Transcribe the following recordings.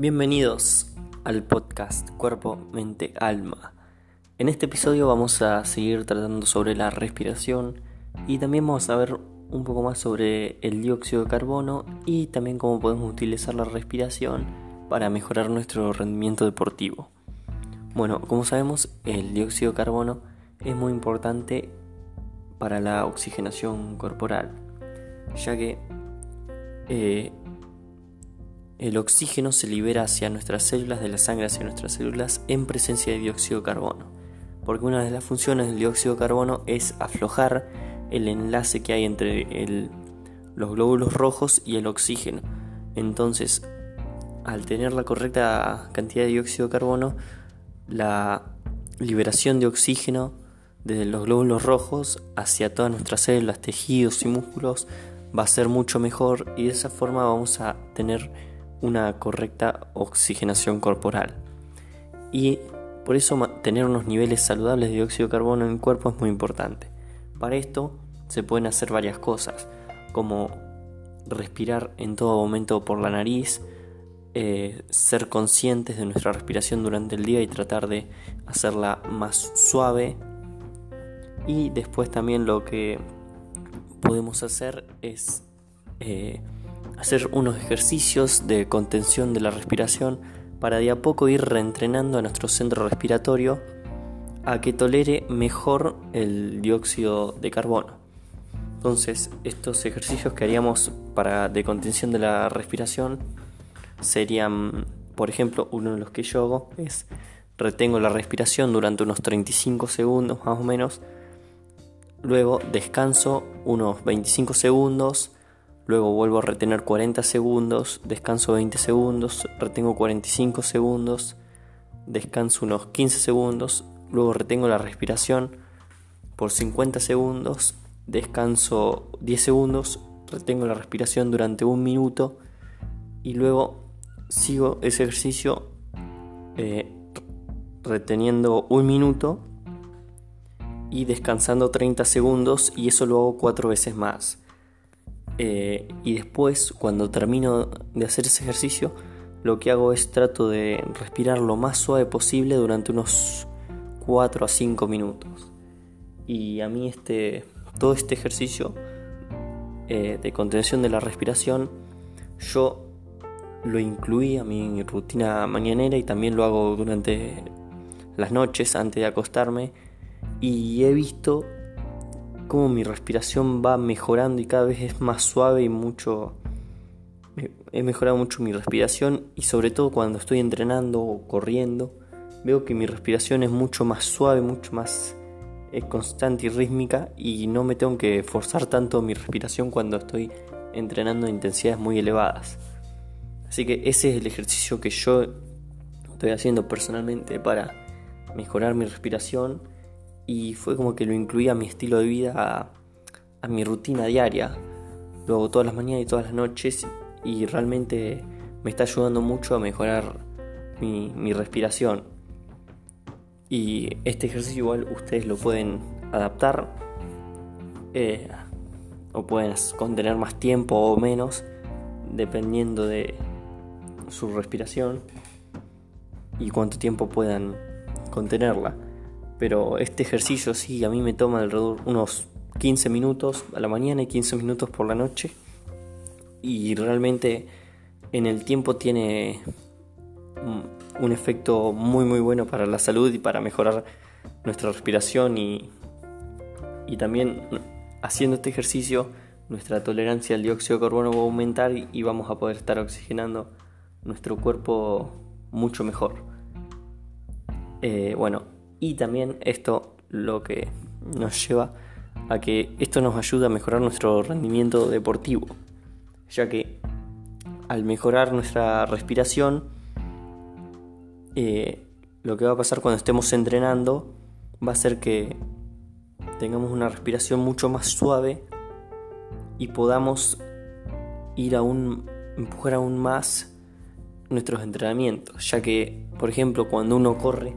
Bienvenidos al podcast Cuerpo, Mente, Alma. En este episodio vamos a seguir tratando sobre la respiración y también vamos a ver un poco más sobre el dióxido de carbono y también cómo podemos utilizar la respiración para mejorar nuestro rendimiento deportivo. Bueno, como sabemos, el dióxido de carbono es muy importante para la oxigenación corporal, ya que eh, el oxígeno se libera hacia nuestras células de la sangre hacia nuestras células en presencia de dióxido de carbono, porque una de las funciones del dióxido de carbono es aflojar el enlace que hay entre los glóbulos rojos y el oxígeno. Entonces, al tener la correcta cantidad de dióxido de carbono, la liberación de oxígeno desde los glóbulos rojos hacia todas nuestras células, tejidos y músculos va a ser mucho mejor y de esa forma vamos a tener una correcta oxigenación corporal. Y por eso tener unos niveles saludables de dióxido de carbono en el cuerpo es muy importante. Para esto se pueden hacer varias cosas, como respirar en todo momento por la nariz, eh, ser conscientes de nuestra respiración durante el día y tratar de hacerla más suave. Y después también lo que podemos hacer es eh, hacer unos ejercicios de contención de la respiración para de a poco ir reentrenando a nuestro centro respiratorio a que tolere mejor el dióxido de carbono. Entonces, estos ejercicios que haríamos para de contención de la respiración serían, por ejemplo, uno de los que yo hago es retengo la respiración durante unos 35 segundos más o menos, luego descanso unos 25 segundos, Luego vuelvo a retener 40 segundos, descanso 20 segundos, retengo 45 segundos, descanso unos 15 segundos, luego retengo la respiración por 50 segundos, descanso 10 segundos, retengo la respiración durante un minuto y luego sigo ese ejercicio eh, reteniendo un minuto y descansando 30 segundos y eso lo hago cuatro veces más. Eh, y después, cuando termino de hacer ese ejercicio, lo que hago es trato de respirar lo más suave posible durante unos 4 a 5 minutos. Y a mí este, todo este ejercicio eh, de contención de la respiración, yo lo incluí a mi rutina mañanera y también lo hago durante las noches antes de acostarme. Y he visto cómo mi respiración va mejorando y cada vez es más suave y mucho... He mejorado mucho mi respiración y sobre todo cuando estoy entrenando o corriendo, veo que mi respiración es mucho más suave, mucho más eh, constante y rítmica y no me tengo que forzar tanto mi respiración cuando estoy entrenando a intensidades muy elevadas. Así que ese es el ejercicio que yo estoy haciendo personalmente para mejorar mi respiración y fue como que lo incluía a mi estilo de vida, a, mi rutina diaria. Lo hago todas las mañanas y todas las noches y realmente me está ayudando mucho a mejorar mi, respiración. Y este ejercicio igual ustedes lo pueden adaptar eh, o pueden contener más tiempo o menos dependiendo de su respiración y cuánto tiempo puedan contenerla. Pero este ejercicio sí, a mí me toma alrededor unos 15 minutos a la mañana y 15 minutos por la noche. Y realmente en el tiempo tiene un efecto muy muy bueno para la salud y para mejorar nuestra respiración y, y también haciendo este ejercicio nuestra tolerancia al dióxido de carbono va a aumentar y vamos a poder estar oxigenando nuestro cuerpo mucho mejor. Eh, bueno, y también esto lo que nos lleva a que esto nos ayuda a mejorar nuestro rendimiento deportivo, ya que al mejorar nuestra respiración, eh, lo que va a pasar cuando estemos entrenando va a ser que tengamos una respiración mucho más suave y podamos ir aún, empujar aún más nuestros entrenamientos, ya que, por ejemplo, cuando uno corre,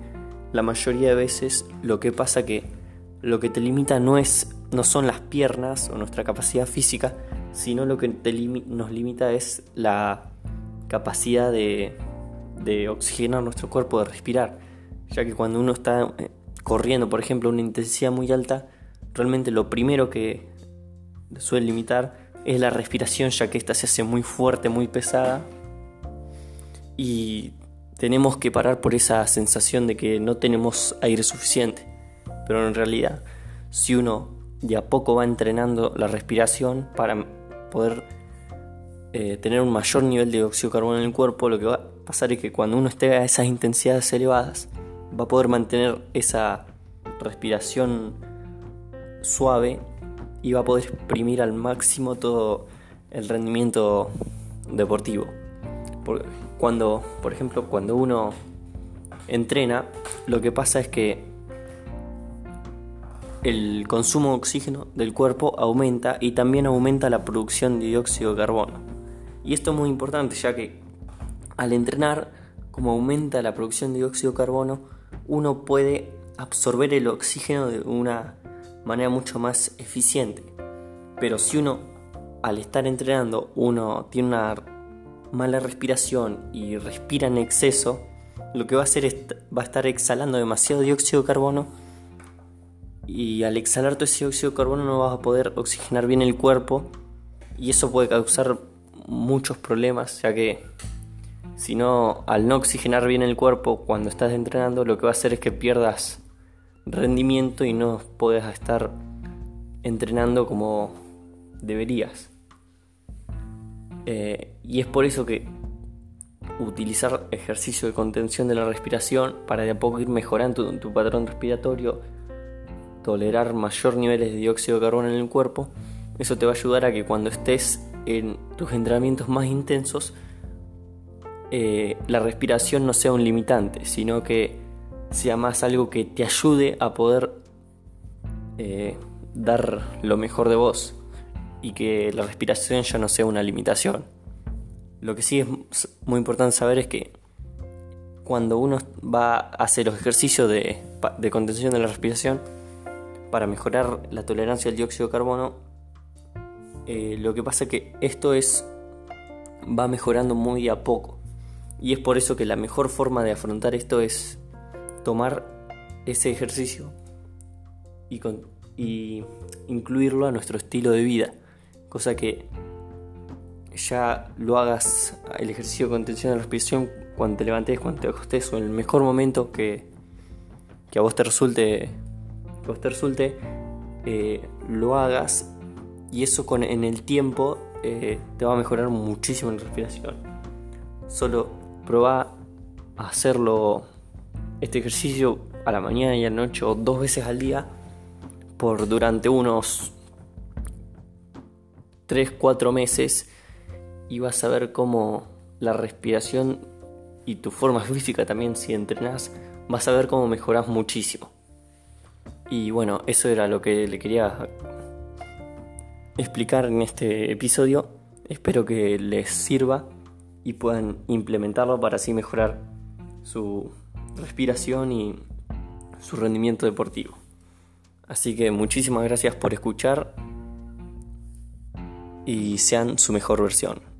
la mayoría de veces lo que pasa que lo que te limita no es no son las piernas o nuestra capacidad física, sino lo que nos limita es la capacidad de, de oxigenar nuestro cuerpo, de respirar, ya que cuando uno está eh, corriendo, por ejemplo, una intensidad muy alta, realmente lo primero que suele limitar es la respiración, ya que esta se hace muy fuerte, muy pesada. Y tenemos que parar por esa sensación de que no tenemos aire suficiente. Pero en realidad, si uno de a poco va entrenando la respiración para poder eh, tener un mayor nivel de dióxido de carbono en el cuerpo, lo que va a pasar es que cuando uno esté a esas intensidades elevadas, va a poder mantener esa respiración suave y va a poder exprimir al máximo todo el rendimiento deportivo. Cuando, por ejemplo, cuando uno entrena, lo que pasa es que el consumo de oxígeno del cuerpo aumenta y también aumenta la producción de dióxido de carbono. Y esto es muy importante ya que al entrenar, como aumenta la producción de dióxido de carbono, uno puede absorber el oxígeno de una manera mucho más eficiente. Pero si uno, al estar entrenando, uno tiene una mala respiración y respira en exceso, lo que va a hacer es va a estar exhalando demasiado dióxido de carbono y al exhalar todo ese dióxido de carbono no vas a poder oxigenar bien el cuerpo y eso puede causar muchos problemas ya que si no al no oxigenar bien el cuerpo cuando estás entrenando lo que va a hacer es que pierdas rendimiento y no puedes estar entrenando como deberías eh, y es por eso que utilizar ejercicio de contención de la respiración para de a poco ir mejorando tu patrón respiratorio tolerar mayor niveles de dióxido de carbono en el cuerpo, eso te va a ayudar a que cuando estés en tus entrenamientos más intensos, eh, la respiración no sea un limitante, sino que sea más algo que te ayude a poder eh, dar lo mejor de vos y que la respiración ya no sea una limitación. Lo que sí es muy importante saber es que cuando uno va a hacer los ejercicios de, contención de la respiración, para mejorar la tolerancia al dióxido de carbono, eh, lo que pasa es que esto es va mejorando muy a poco. Y es por eso que la mejor forma de afrontar esto es tomar ese ejercicio y incluirlo a nuestro estilo de vida. Cosa que ya lo hagas el ejercicio de contención de la respiración cuando te levantes, cuando te acostes o en el mejor momento que, que a vos te resulte que te resulte, eh, lo hagas y eso con, en el tiempo eh, te va a mejorar muchísimo la respiración. Solo a hacerlo este ejercicio a la mañana y a la noche o dos veces al día por durante unos 3-4 meses y vas a ver cómo la respiración y tu forma física también si entrenas vas a ver cómo mejoras muchísimo. Y bueno, eso era lo que le quería explicar en este episodio. Espero que les sirva y puedan implementarlo para así mejorar su respiración y su rendimiento deportivo. Así que muchísimas gracias por escuchar y sean su mejor versión.